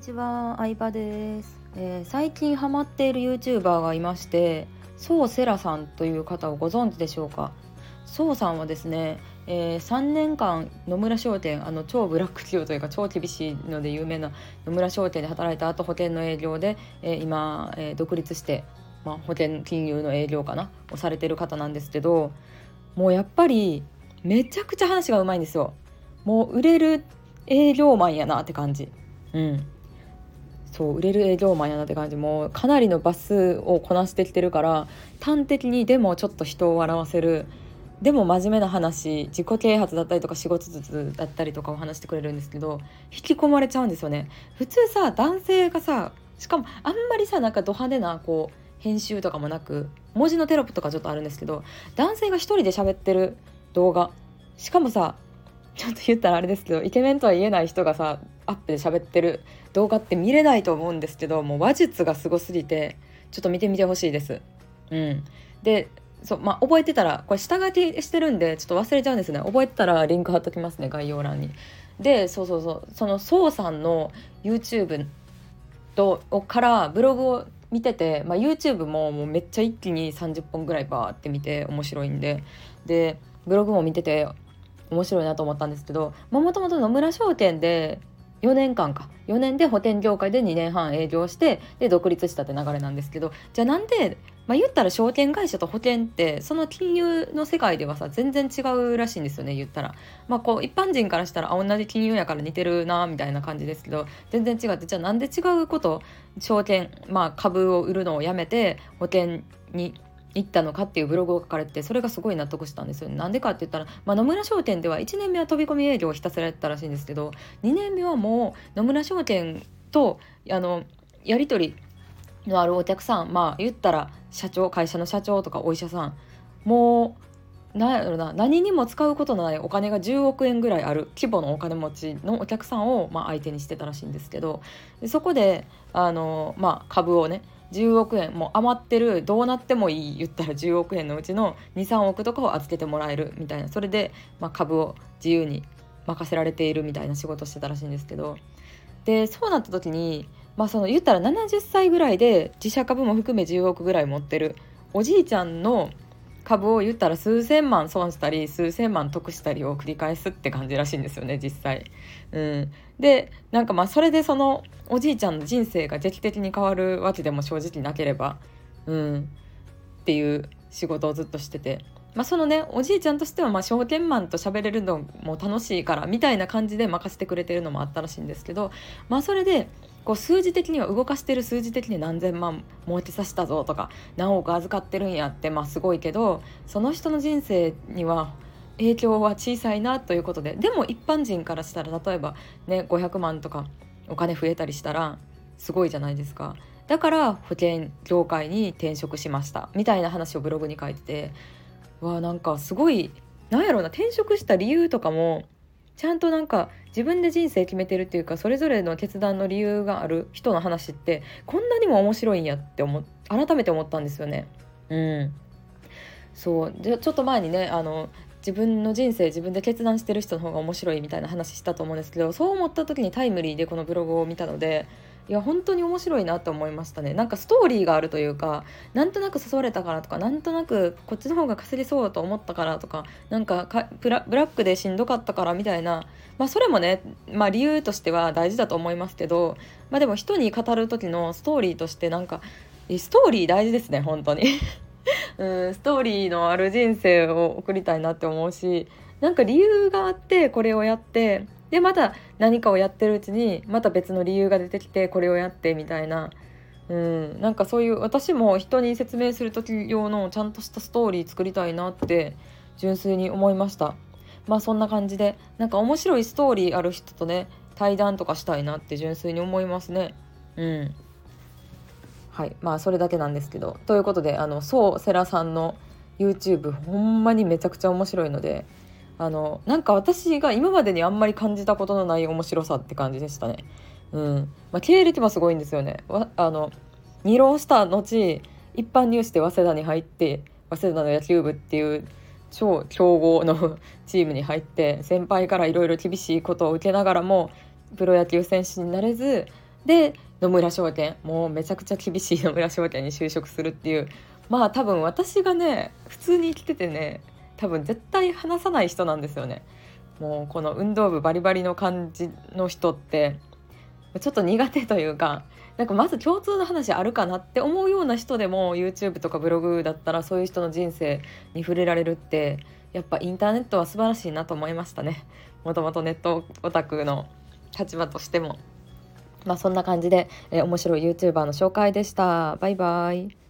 にちは、相葉です、えー、最近ハマっている YouTuber がいまして、そうセラさんという方をご存知でしょうか？そうさんはですね、えー、3年間野村商店あの超ブラック企業というか超厳しいので有名な野村商店で働いた後保険の営業で、えー、今、えー、独立して、まあ、保険金融の営業かな？をされてる方なんですけどもうやっぱりめちゃくちゃ話がうまいんですよ。もう売れる営業マンやなって感じ。うんそう売れる営業マンやなって感じもうかなりのバスをこなしてきてるから端的にでもちょっと人を笑わせるでも真面目な話自己啓発だったりとか仕事術だったりとかを話してくれるんですけど引き込まれちゃうんですよね。普通さ男性がさしかもあんまりさなんかド派手なこう編集とかもなく文字のテロップとかちょっとあるんですけど男性が一人で喋ってる動画しかもさちょっと言ったらあれですけどイケメンとは言えない人がさアップで喋ってる動画って見れないと思うんですけどもう話術がすごすぎてちょっと見てみてほしいです。うん、でそうまあ、覚えてたらこれ下書きしてるんでちょっと忘れちゃうんですね覚えてたらリンク貼っときますね概要欄に。でそうそうそうそのそうさんの YouTube とからブログを見てて、まあ、YouTube ももうめっちゃ一気に30本ぐらいバーって見て面白いんででブログも見てて面白いなと思ったんですけどもともと野村商店で4年間か4年で保険業界で2年半営業してで独立したって流れなんですけどじゃあなんで、まあ、言ったら証券会社と保険ってその金融の世界ではさ全然違うらしいんですよね言ったら。まあこう一般人からしたらあ同じ金融やから似てるなみたいな感じですけど全然違ってじゃあなんで違うこと証券まあ株を売るのをやめて保険に行ったのかっていうブログを書かれてそれがすごい納得したんですよ。なんでかって言ったら、まあ、野村商店では1年目は飛び込み営業をひたすらやったらしいんですけど2年目はもう野村商店とあのやり取りのあるお客さんまあ言ったら社長会社の社長とかお医者さんもうなんやろな何にも使うことのないお金が10億円ぐらいある規模のお金持ちのお客さんを、まあ、相手にしてたらしいんですけどそこであの、まあ、株をね10億円もう余ってるどうなってもいい言ったら10億円のうちの23億とかを預けてもらえるみたいなそれで、まあ、株を自由に任せられているみたいな仕事してたらしいんですけどでそうなった時に、まあ、その言ったら70歳ぐらいで自社株も含め10億ぐらい持ってるおじいちゃんの株を言ったら数千万損したり数千万得したりを繰り返すって感じらしいんですよね実際。うん、でなんかまあそれでそのおじいちゃんの人生が劇的に変わるわけでも正直なければ、うん、っていう仕事をずっとしてて。まあ、そのねおじいちゃんとしてはまあ証券マンと喋れるのも楽しいからみたいな感じで任せてくれてるのもあったらしいんですけどまあそれでこう数字的には動かしてる数字的に何千万儲けさせたぞとか何億預かってるんやってまあすごいけどその人の人生には影響は小さいなということででも一般人からしたら例えばね500万とかお金増えたりしたらすごいじゃないですか。だから保険業界に転職しましたみたいな話をブログに書いててわなんかすごいなんやろうな転職した理由とかもちゃんとなんか自分で人生決めてるっていうかそれぞれの決断の理由がある人の話ってこんなにも面白いんやって思改めて思ったんですよね。うん、そうでちょっと前にねあの自分の人生自分で決断してる人の方が面白いみたいな話したと思うんですけどそう思った時にタイムリーでこのブログを見たのでいや本当に面白いなって思いましたね。なんかストーリーがあるというかなんとなく誘われたからとかなんとなくこっちの方が稼ぎそうと思ったからとかなんかかブラックでしんどかったからみたいなまあそれもね、まあ、理由としては大事だと思いますけど、まあ、でも人に語る時のストーリーとしてなんかストーリー大事ですね本当に。うんストーリーのある人生を送りたいなって思うしなんか理由があってこれをやってでまた何かをやってるうちにまた別の理由が出てきてこれをやってみたいな、うん、なんかそういう私も人に説明する時用のちゃんとしたストーリー作りたいなって純粋に思いました。まあそんな感じでなんか面白いストーリーある人とね対談とかしたいなって純粋に思いますね。うん。はいまあそれだけなんですけどということであのそうセラさんの YouTube ほんまにめちゃくちゃ面白いのであのなんか私が今までにあんまり感じたことのない面白さって感じでしたね。うんまあ、経歴もすごいんですよね。あの二浪した後一般入試で早稲田に入って早稲田の野球部っていう超強豪のチームに入って先輩からいろいろ厳しいことを受けながらもプロ野球選手になれずで野村証券もうめちゃくちゃ厳しい野村証券に就職するっていう。まあ多分私がね普通に生きててね多分絶対話さない人なんですよね。もうこの運動部バリバリの感じの人って。ちょっと苦手というかなんかまず共通の話あるかなって思うような人でも YouTube とかブログだったらそういう人の人生に触れられるってやっぱインターネットは素晴らしいなと思いましたね。もともとネットオタクの立場としても。まあそんな感じで、えー、面白い YouTuber の紹介でした。バイバイ。